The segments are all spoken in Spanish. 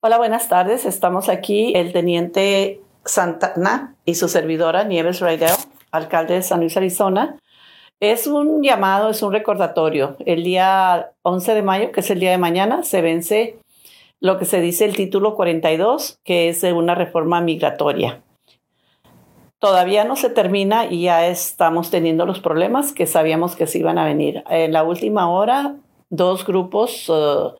Hola, buenas tardes. Estamos aquí el teniente Santana y su servidora Nieves Raidel, alcalde de San Luis, Arizona. Es un llamado, es un recordatorio. El día 11 de mayo, que es el día de mañana, se vence lo que se dice el título 42, que es una reforma migratoria. Todavía no se termina y ya estamos teniendo los problemas que sabíamos que se iban a venir. En la última hora, dos grupos, uh,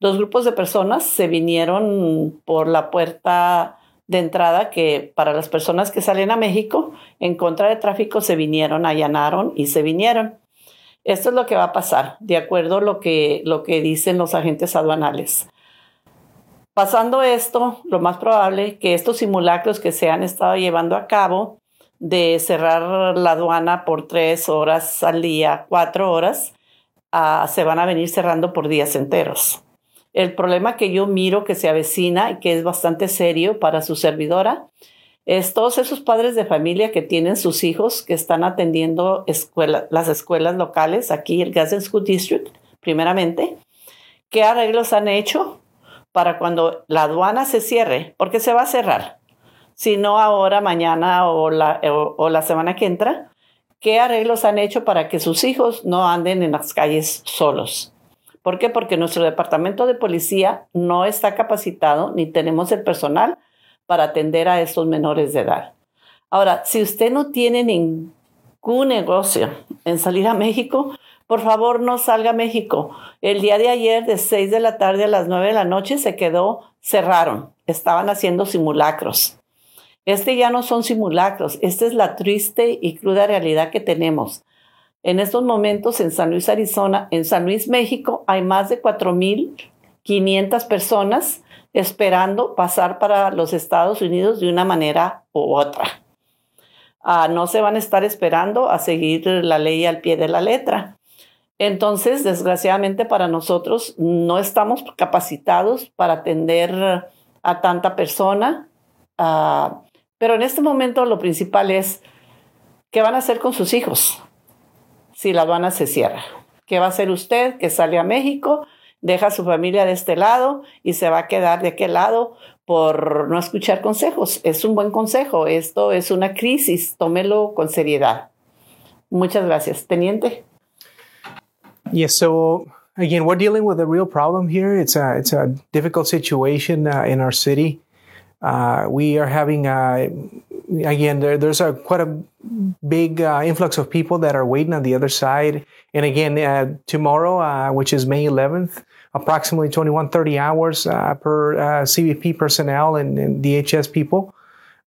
dos grupos de personas se vinieron por la puerta de entrada que para las personas que salen a México en contra de tráfico se vinieron, allanaron y se vinieron. Esto es lo que va a pasar, de acuerdo a lo que, lo que dicen los agentes aduanales. Pasando esto, lo más probable que estos simulacros que se han estado llevando a cabo de cerrar la aduana por tres horas al día, cuatro horas, uh, se van a venir cerrando por días enteros. El problema que yo miro que se avecina y que es bastante serio para su servidora es todos esos padres de familia que tienen sus hijos que están atendiendo las escuelas locales, aquí el Gadsden School District, primeramente. ¿Qué arreglos han hecho para cuando la aduana se cierre, porque se va a cerrar, si no ahora, mañana o la, o, la semana que entra, ¿qué arreglos han hecho para que sus hijos no anden en las calles solos? ¿Por qué? Porque nuestro departamento de policía no está capacitado ni tenemos el personal para atender a estos menores de edad. Ahora, si usted no tiene ningún negocio en salir a México, por favor no salga a México. El día de ayer de 6 de la tarde a las 9 de la noche se quedó, cerraron, estaban haciendo simulacros. Este ya no son simulacros, esta es la triste y cruda realidad que tenemos. En estos momentos en San Luis, Arizona, en San Luis, México, hay más de 4.500 personas esperando pasar para los Estados Unidos de una manera u otra. Ah, no se van a estar esperando a seguir la ley al pie de la letra. Entonces, desgraciadamente para nosotros no estamos capacitados para atender a tanta persona, uh, pero en este momento lo principal es qué van a hacer con sus hijos si la aduana se cierra. ¿Qué va a hacer usted que sale a México, deja a su familia de este lado y se va a quedar de aquel lado por no escuchar consejos? Es un buen consejo. Esto es una crisis. Tómelo con seriedad. Muchas gracias. Teniente. Yes. So again, we're dealing with a real problem here. It's a it's a difficult situation uh, in our city. Uh, we are having uh, again there, there's a quite a big uh, influx of people that are waiting on the other side. And again, uh, tomorrow, uh, which is May 11th, approximately 21 30 hours per CBP personnel and, and DHS people.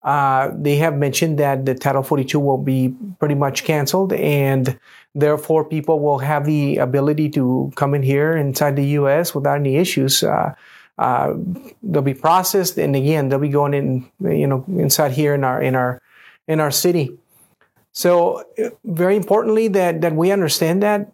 they have mentioned that the Title 42 will be pretty much canceled and Therefore, people will have the ability to come in here inside the U.S. without any issues. Uh, uh, they'll be processed, and again, they'll be going in, you know, inside here in our in our in our city. So, very importantly, that that we understand that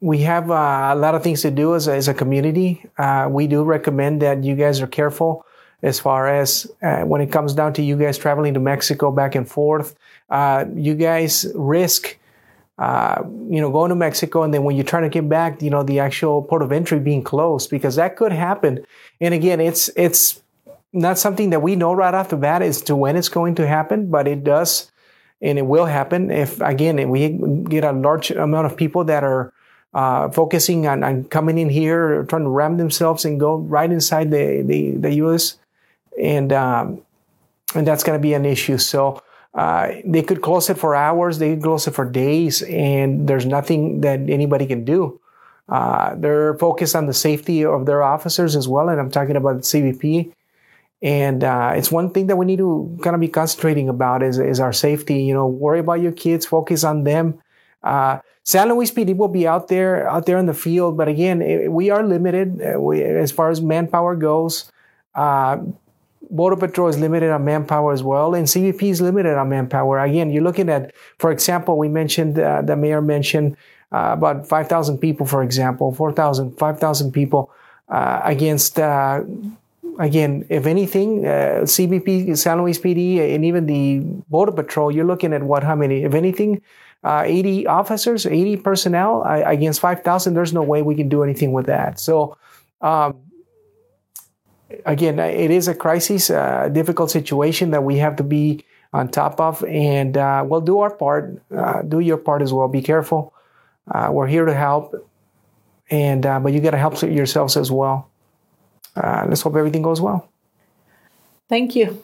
we have uh, a lot of things to do as a, as a community. Uh, we do recommend that you guys are careful as far as uh, when it comes down to you guys traveling to Mexico back and forth. Uh, you guys risk uh, you know, going to Mexico and then when you're trying to get back, you know, the actual port of entry being closed because that could happen. And again, it's, it's not something that we know right off the bat as to when it's going to happen, but it does and it will happen if, again, we get a large amount of people that are uh, focusing on, on, coming in here, trying to ram themselves and go right inside the, the, the U.S. And, um, and that's going to be an issue. So, uh, they could close it for hours, they could close it for days, and there's nothing that anybody can do. Uh, they're focused on the safety of their officers as well, and I'm talking about CBP. And uh, it's one thing that we need to kind of be concentrating about is, is our safety. You know, worry about your kids, focus on them. Uh, San Luis PD will be out there, out there in the field, but again, it, we are limited uh, we, as far as manpower goes. Uh, Border Patrol is limited on manpower as well, and CBP is limited on manpower. Again, you're looking at, for example, we mentioned, uh, the mayor mentioned uh, about 5,000 people, for example, 4,000, 5,000 people uh, against, uh, again, if anything, uh, CBP, San Luis PD, and even the Border Patrol, you're looking at what, how many? If anything, uh, 80 officers, 80 personnel against 5,000, there's no way we can do anything with that. So, um, again, it is a crisis, a difficult situation that we have to be on top of, and uh, we'll do our part. Uh, do your part as well. Be careful. Uh, we're here to help, and uh, but you got to help yourselves as well. Uh, let's hope everything goes well. Thank you.